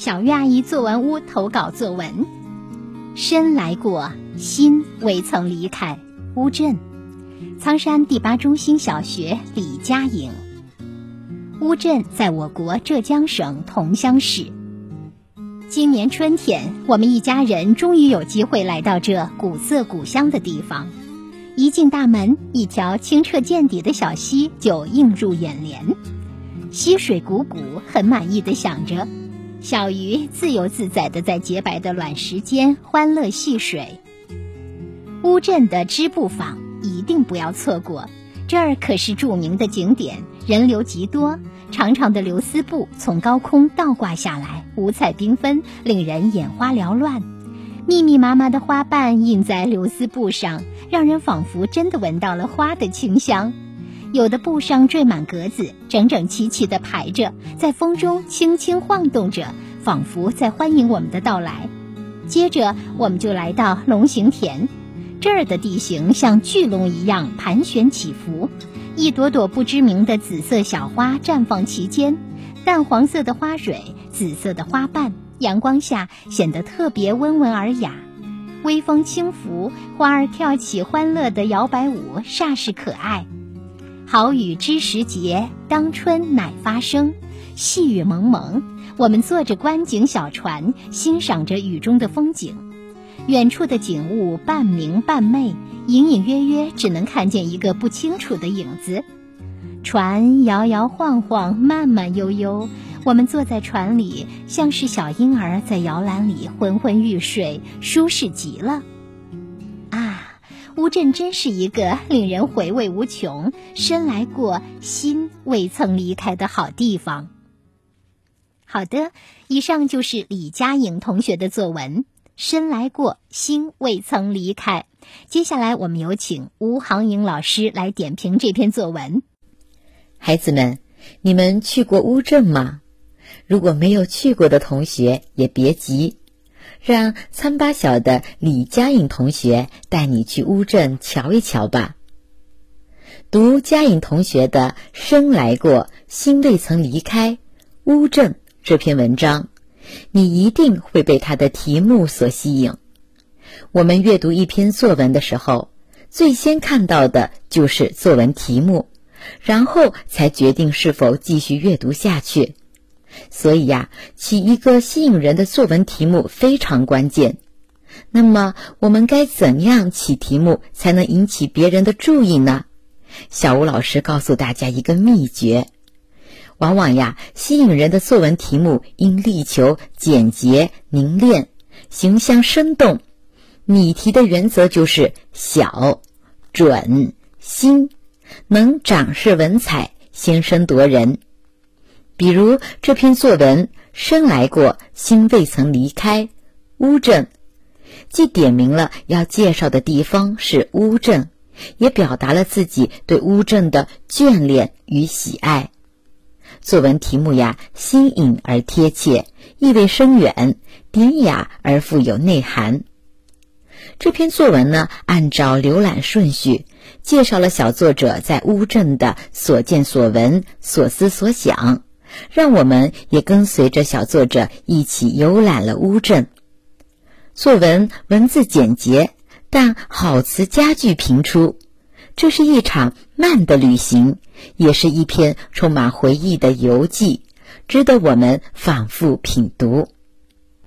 小月阿姨作文屋投稿作文：身来过，心未曾离开。乌镇，苍山第八中心小学李佳颖。乌镇在我国浙江省桐乡市。今年春天，我们一家人终于有机会来到这古色古香的地方。一进大门，一条清澈见底的小溪就映入眼帘。溪水汩汩，很满意的想着。小鱼自由自在的在洁白的卵石间欢乐戏水。乌镇的织布坊一定不要错过，这儿可是著名的景点，人流极多。长长的流丝布从高空倒挂下来，五彩缤纷，令人眼花缭乱。密密麻麻的花瓣印在流丝布上，让人仿佛真的闻到了花的清香。有的布上缀满格子，整整齐齐地排着，在风中轻轻晃动着，仿佛在欢迎我们的到来。接着，我们就来到龙形田，这儿的地形像巨龙一样盘旋起伏，一朵朵不知名的紫色小花绽放其间，淡黄色的花蕊，紫色的花瓣，阳光下显得特别温文尔雅。微风轻拂，花儿跳起欢乐的摇摆舞，煞是可爱。好雨知时节，当春乃发生。细雨蒙蒙，我们坐着观景小船，欣赏着雨中的风景。远处的景物半明半昧，隐隐约约只能看见一个不清楚的影子。船摇摇晃晃，慢慢悠悠，我们坐在船里，像是小婴儿在摇篮里昏昏欲睡，舒适极了。乌镇真是一个令人回味无穷、身来过心未曾离开的好地方。好的，以上就是李佳颖同学的作文《身来过心未曾离开》。接下来，我们有请吴航颖老师来点评这篇作文。孩子们，你们去过乌镇吗？如果没有去过的同学，也别急。让参八小的李佳颖同学带你去乌镇瞧一瞧吧。读佳颖同学的《生来过，心未曾离开乌镇》这篇文章，你一定会被它的题目所吸引。我们阅读一篇作文的时候，最先看到的就是作文题目，然后才决定是否继续阅读下去。所以呀，起一个吸引人的作文题目非常关键。那么，我们该怎样起题目才能引起别人的注意呢？小吴老师告诉大家一个秘诀：往往呀，吸引人的作文题目应力求简洁凝练、形象生动。拟题的原则就是小、准、新，能展示文采，先声夺人。比如这篇作文“生来过，心未曾离开”，乌镇，既点明了要介绍的地方是乌镇，也表达了自己对乌镇的眷恋与喜爱。作文题目呀，新颖而贴切，意味深远，典雅而富有内涵。这篇作文呢，按照浏览顺序，介绍了小作者在乌镇的所见所闻、所思所想。让我们也跟随着小作者一起游览了乌镇。作文文字简洁，但好词佳句频出。这是一场慢的旅行，也是一篇充满回忆的游记，值得我们反复品读。